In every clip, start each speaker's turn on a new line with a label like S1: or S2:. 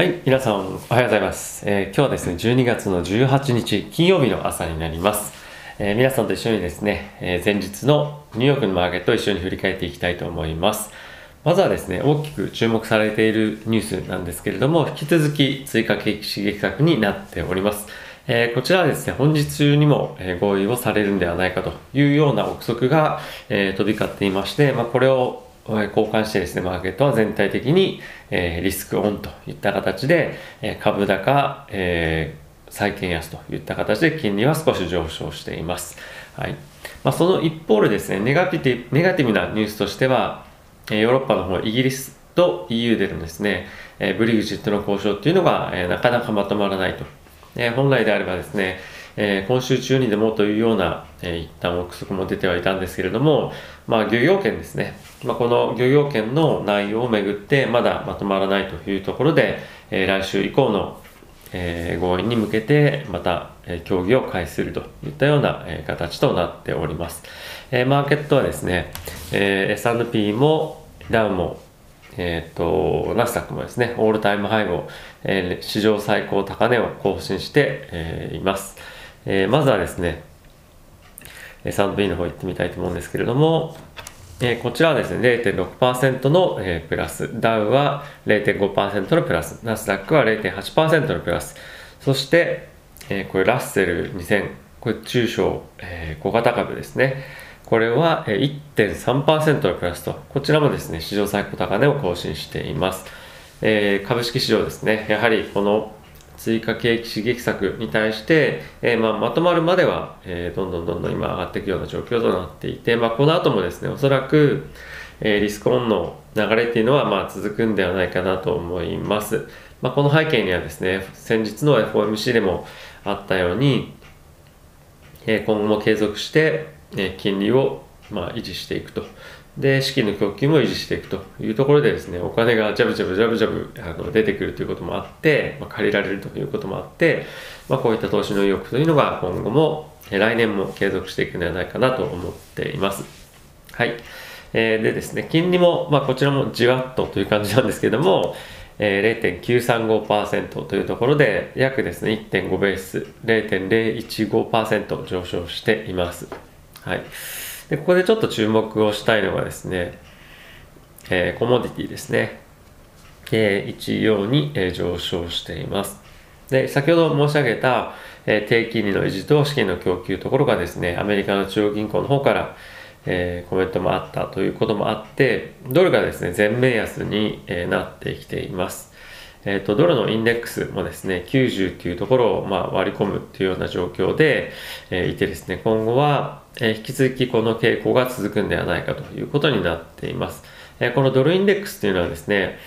S1: はい、皆さんおはようございます。えー、今日はですね、12月の18日金曜日の朝になります。えー、皆さんと一緒にですね、えー、前日のニューヨークのマーケットを一緒に振り返っていきたいと思います。まずはですね、大きく注目されているニュースなんですけれども、引き続き追加景気刺激策になっております。え、こちらはですね、本日中にも、合意をされるんではないかというような憶測が、え飛び交っていまして、まあ、これを交換してですね、マーケットは全体的に、え、リスクオンといった形で、え、株高、えー、債券安といった形で金利は少し上昇しています。はい。まあ、その一方でですね、ネガティブ、ネガティブなニュースとしては、ヨーロッパの方、イギリスと EU でのですね、えブリグジットの交渉っていうのが、えなかなかまとまらないと。え本来であればですね、えー、今週中にでもというような、えー、一旦憶測も出てはいたんですけれども、まあ、漁業権ですね、まあ、この漁業権の内容をめぐってまだまとまらないというところで、えー、来週以降の、えー、合意に向けてまた、えー、協議を開始するといったような、えー、形となっております、えー、マーケットはですね、えー、S&P もダウもえーと、ナスダックもですね、オールタイムハイを、えー、史上最高高値を更新して、えー、います。えー、まずはですね、S&P の方行ってみたいと思うんですけれども、えー、こちらはですね、0.6%の、えー、プラス、ダウは0.5%のプラス、ナスダックは0.8%のプラス、そして、えー、これラッセル2000、これ中小、えー、小型株ですね。これは1.3%のプラスと、こちらもですね、史上最高高値を更新しています。えー、株式市場ですね、やはりこの追加景気刺激策に対して、えー、まあ、まとまるまでは、えー、どんどんどんどん今上がっていくような状況となっていて、まあ、この後もですね、おそらく、えー、リスクオンの流れっていうのは、まあ、続くんではないかなと思います。まあ、この背景にはですね、先日の FOMC でもあったように、え今後も継続して、え金利を、まあ、維持していくと。で、資金の供給も維持していくというところでですね、お金がジャブジャブジャブジャブあの出てくるということもあって、まあ、借りられるということもあって、まあ、こういった投資の意欲というのが今後も、来年も継続していくのではないかなと思っています。はい。えー、でですね、金利も、まあ、こちらもじわっとという感じなんですけども、えー、0.935%というところで、約ですね、1.5ベース、0.015%上昇しています。はい。で、ここでちょっと注目をしたいのがですね、えー、コモディティですね。えー、一様に、え、上昇しています。で、先ほど申し上げた、え、低金利の維持と資金の供給ところがですね、アメリカの中央銀行の方から、えー、コメントもあったということもあって、ドルがですね、全面安に、え、なってきています。えーと、ドルのインデックスもですね、90っていうところを、まあ、割り込むっていうような状況で、えー、いてですね、今後は、え、引き続きこの傾向が続くんではないかということになっています。え、このドルインデックスっていうのはですね、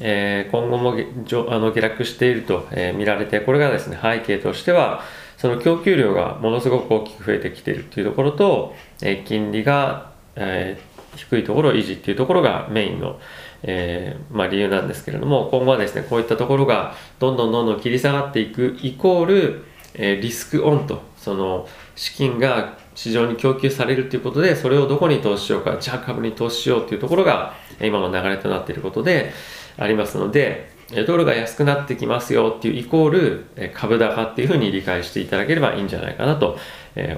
S1: え、今後もあの下落していると、え、見られて、これがですね、背景としては、その供給量がものすごく大きく増えてきているというところと、え、金利が、え、低いところを維持っていうところがメインの、え、まあ、理由なんですけれども今後はですねこういったところがどんどんどんどん切り下がっていくイコール、え、リスクオンとその資金が市場に供給されるということでそれをどこに投資しようかじゃあ株に投資しようというところが今の流れとなっていることでありますのでドルが安くなってきますよっていうイコール株高っていうふうに理解していただければいいんじゃないかなと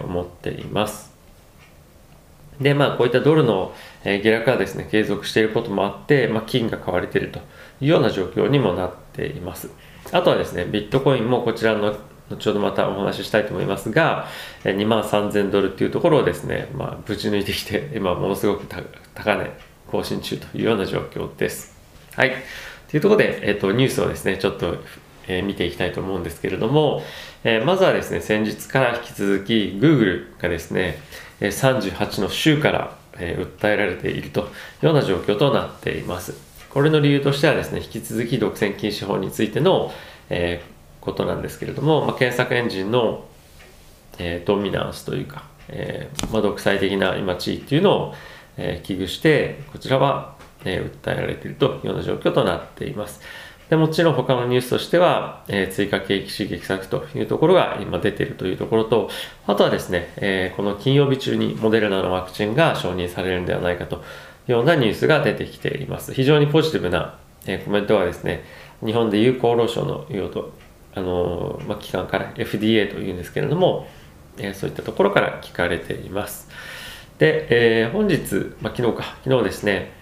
S1: 思っています。で、まあ、こういったドルの下落がですね、継続していることもあって、まあ、金が買われているというような状況にもなっています。あとはですね、ビットコインもこちらの後ほどまたお話ししたいと思いますが、2万3000ドルっていうところをですね、まあ、ぶち抜いてきて、今ものすごく高値更新中というような状況です。はい。というところで、えっ、と、ニュースをですね、ちょっと、えー、見ていきたいと思うんですけれども、えー、まずはですね、先日から引き続き、Google がですね、38の州から、え訴えられているというような状況となっています。これの理由としてはですね、引き続き独占禁止法についての、えー、ことなんですけれども、まあ、検索エンジンの、えー、ドミナンスというか、えー、まあ、独裁的な今地位っていうのを、え危惧して、こちらは、え訴えられているというような状況となっています。でもちろん他のニュースとしては、え、追加景気刺激策というところが今出ているというところと、あとはですね、え、この金曜日中にモデルナのワクチンが承認されるんではないかというようなニュースが出てきています。非常にポジティブな、え、コメントがですね、日本でいう厚労省の用途あの、まあ、機関から FDA というんですけれども、えー、そういったところから聞かれています。で、えー、本日、まあ、昨日か昨日ですね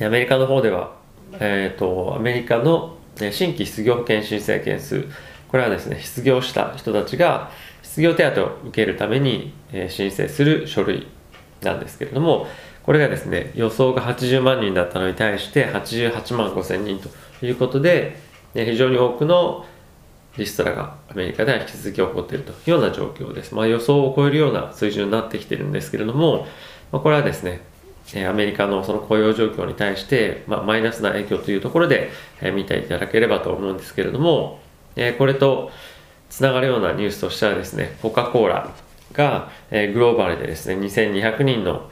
S1: アメリカの方では、えーと、アメリカの新規失業保険申請件数これはですね失業した人たちが失業手当を受けるために、え申請する書類なんですけれどもこれがですね予想が80万人だったのに対して88万5千人ということで非常に多くのリストラがアメリカでは引き続き起こっているというような状況です。まあ、予想を超えるような水準になってきているんですけれども、まあ、これはですね、アメリカのその雇用状況に対して、まあ、マイナスな影響というところで見ていただければと思うんですけれども、これとつながるようなニュースとしてはですね、コカ・コーラがグローバルでですね、2200人の、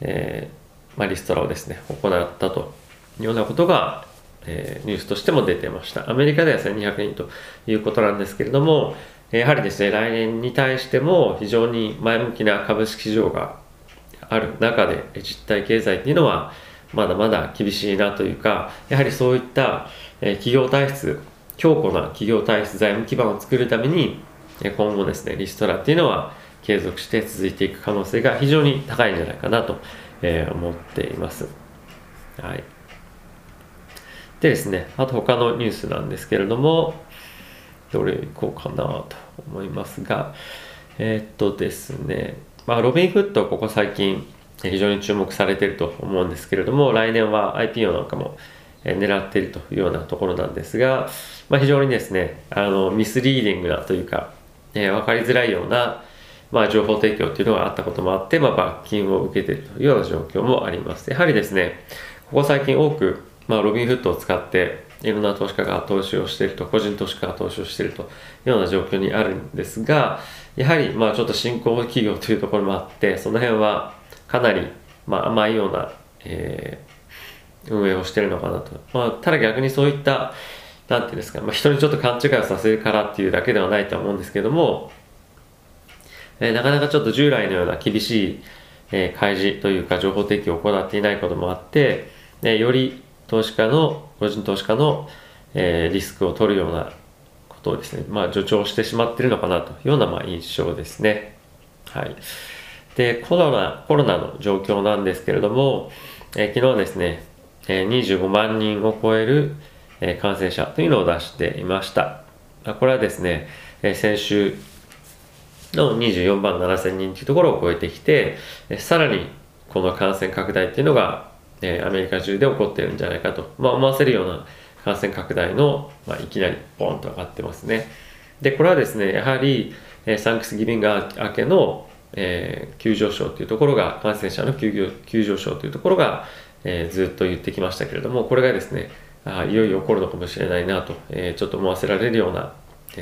S1: えまあ、リストラをですね、行ったというようなことがえ、ニュースとしても出てました。アメリカでは1200人ということなんですけれども、やはりですね、来年に対しても非常に前向きな株式市場がある中で、実体経済っていうのはまだまだ厳しいなというか、やはりそういった、企業体質、強固な企業体質、財務基盤を作るために、今後ですね、リストラっていうのは継続して続いていく可能性が非常に高いんじゃないかなと、思っています。はい。でですね、あと他のニュースなんですけれども、どれいこうかなと思いますが、えー、っとですね、まあ、ロビンフットここ最近非常に注目されてると思うんですけれども、来年は IPO なんかも狙っているというようなところなんですが、まあ、非常にですね、あのミスリーディングなというか、えー、分かりづらいような、まあ、情報提供というのがあったこともあって、まあ、罰金を受けているというような状況もあります。やはりですね、ここ最近多くまあ、ロビンフットを使っていろんな投資家が投資をしていると個人投資家が投資をしているというような状況にあるんですがやはりまあちょっと新興企業というところもあってその辺はかなりまあ甘いような、えー、運営をしているのかなと、まあ、ただ逆にそういったなんていうんですか、まあ、人にちょっと勘違いをさせるからっていうだけではないと思うんですけども、えー、なかなかちょっと従来のような厳しい、えー、開示というか情報提供を行っていないこともあって、えより投資家の、個人投資家の、えー、リスクを取るようなことをですね、まあ、助長してしまっているのかなというような、まあ、印象ですね。はい。で、コロナ、コロナの状況なんですけれども、えー、昨日ですね、えー、25万人を超える、えー、感染者というのを出していました。これはですね、えー、先週の24万7千人というところを超えてきて、さらにこの感染拡大っていうのがえー、アメリカ中で起こってるんじゃないかと、まあ、思わせるような感染拡大の、まあ、いきなりボンと上がってますね。で、これはですね、やはり、えー、サンクスギビング明けの、えー、急上昇というところが、感染者の急急上昇というところが、えー、ずっと言ってきましたけれども、これがですね、あいよいよ起こるのかもしれないなと、えー、ちょっと思わせられるような、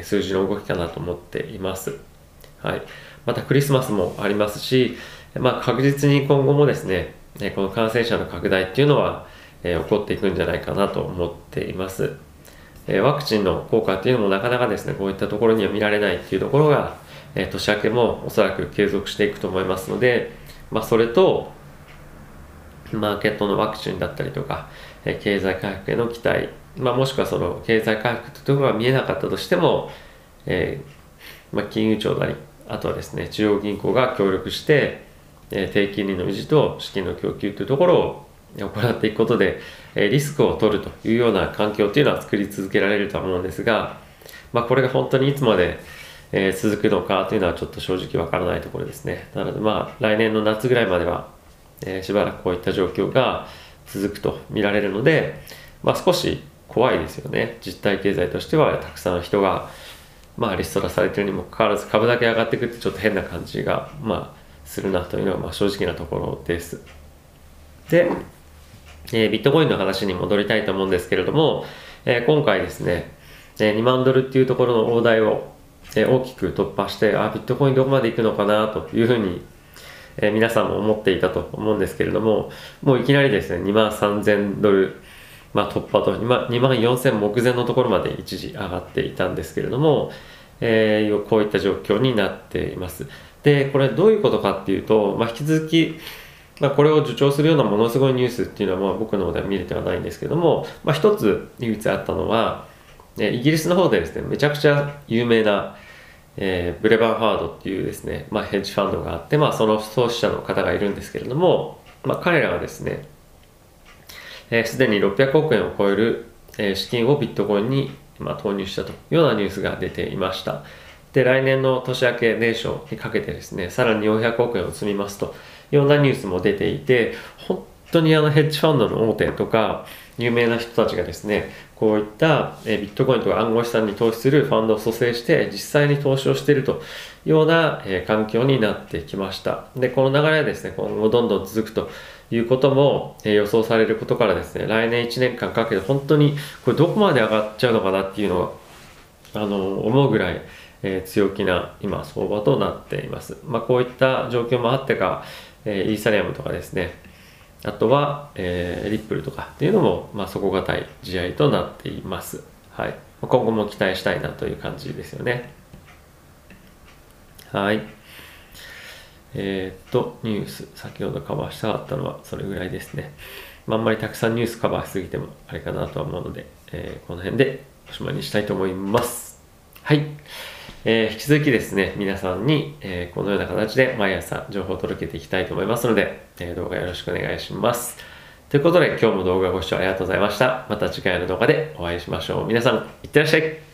S1: 数字の動きかなと思っています。はい。またクリスマスもありますし、まあ、確実に今後もですね、えこの感染者の拡大っていうのは、え起こっていくんじゃないかなと思っています。えワクチンの効果っていうのもなかなかですね、こういったところには見られないっていうところが、え年明けもおそらく継続していくと思いますので、まあ、それと、マーケットのワクチンだったりとか、え経済回復への期待、まあ、もしくはその経済回復というところが見えなかったとしても、えー、まあ、金融庁なり、あとはですね、中央銀行が協力して、え低金利の維持と資金の供給というところを行っていくことで、えリスクを取るというような環境というのは作り続けられると思うんですが、まあ、これが本当にいつまで、え続くのかというのはちょっと正直わからないところですね。なのでまあ来年の夏ぐらいまでは、えしばらくこういった状況が続くと見られるので、まあ、少し怖いですよね。実体経済としてはたくさん人が、まあ、リストラされてるにもかかわらず株だけ上がっていくってちょっと変な感じが、まあ、するなというのがまあ正直なところです。で、えー、ビットコインの話に戻りたいと思うんですけれども、えー、今回ですね、えー、2万ドルっていうところの大台を、え大きく突破して、あ、ビットコインどこまで行くのかなというふうに、え皆さんも思っていたと思うんですけれども、もういきなりですね、2万3000ドル、まあ、突破と2万 ,2 万4000目前のところまで一時上がっていたんですけれども、えー、こういった状況になっています。で、これどういうことかっていうと、まあ、引き続き、まあ、これを助長するようなものすごいニュースっていうのはまあ僕の方では見れてはないんですけども、まあ、一つ唯一あったのは、えイギリスの方でですねめちゃくちゃ有名な、えー、ブレバンハードっていうですね、まあ、ヘッジファンドがあって、まあ、その創始者の方がいるんですけれども、まあ、彼らはですねすで、に600億円を超える、え、資金をビットコインに、まあ、投入したというようなニュースが出ていました。で来年の年明け年初にかけてですねさらに400億円を積みますといろんなニュースも出ていて本当にあのヘッジファンドの大手とか有名な人たちがですねこういったビットコインとか暗号資産に投資するファンドを蘇生して実際に投資をしているというような環境になってきました。でこの流れはですね今後どんどん続くということも予想されることからですね来年1年間かけて本当にこれどこまで上がっちゃうのかなっていうのをあの思うぐらいえ強気な今相場となっています。まあ、こういった状況もあってか、えイーサリアムとかですね、あとは、えー、リップルとかっていうのも、まあ、底堅い試合となっています。はい。今後も期待したいなという感じですよね。はい。えー、っと、ニュース、先ほどカバーしたかったのはそれぐらいですね。まあ、あんまりたくさんニュースカバーしすぎてもあれかなとは思うので、えー、この辺でおしまいにしたいと思います。はい。えー、引き続きですね、皆さんに、えー、このような形で毎朝情報を届けていきたいと思いますので、えー、動画よろしくお願いします。ということで、今日も動画ご視聴ありがとうございました。また次回の動画でお会いしましょう。皆さん、いってらっしゃい。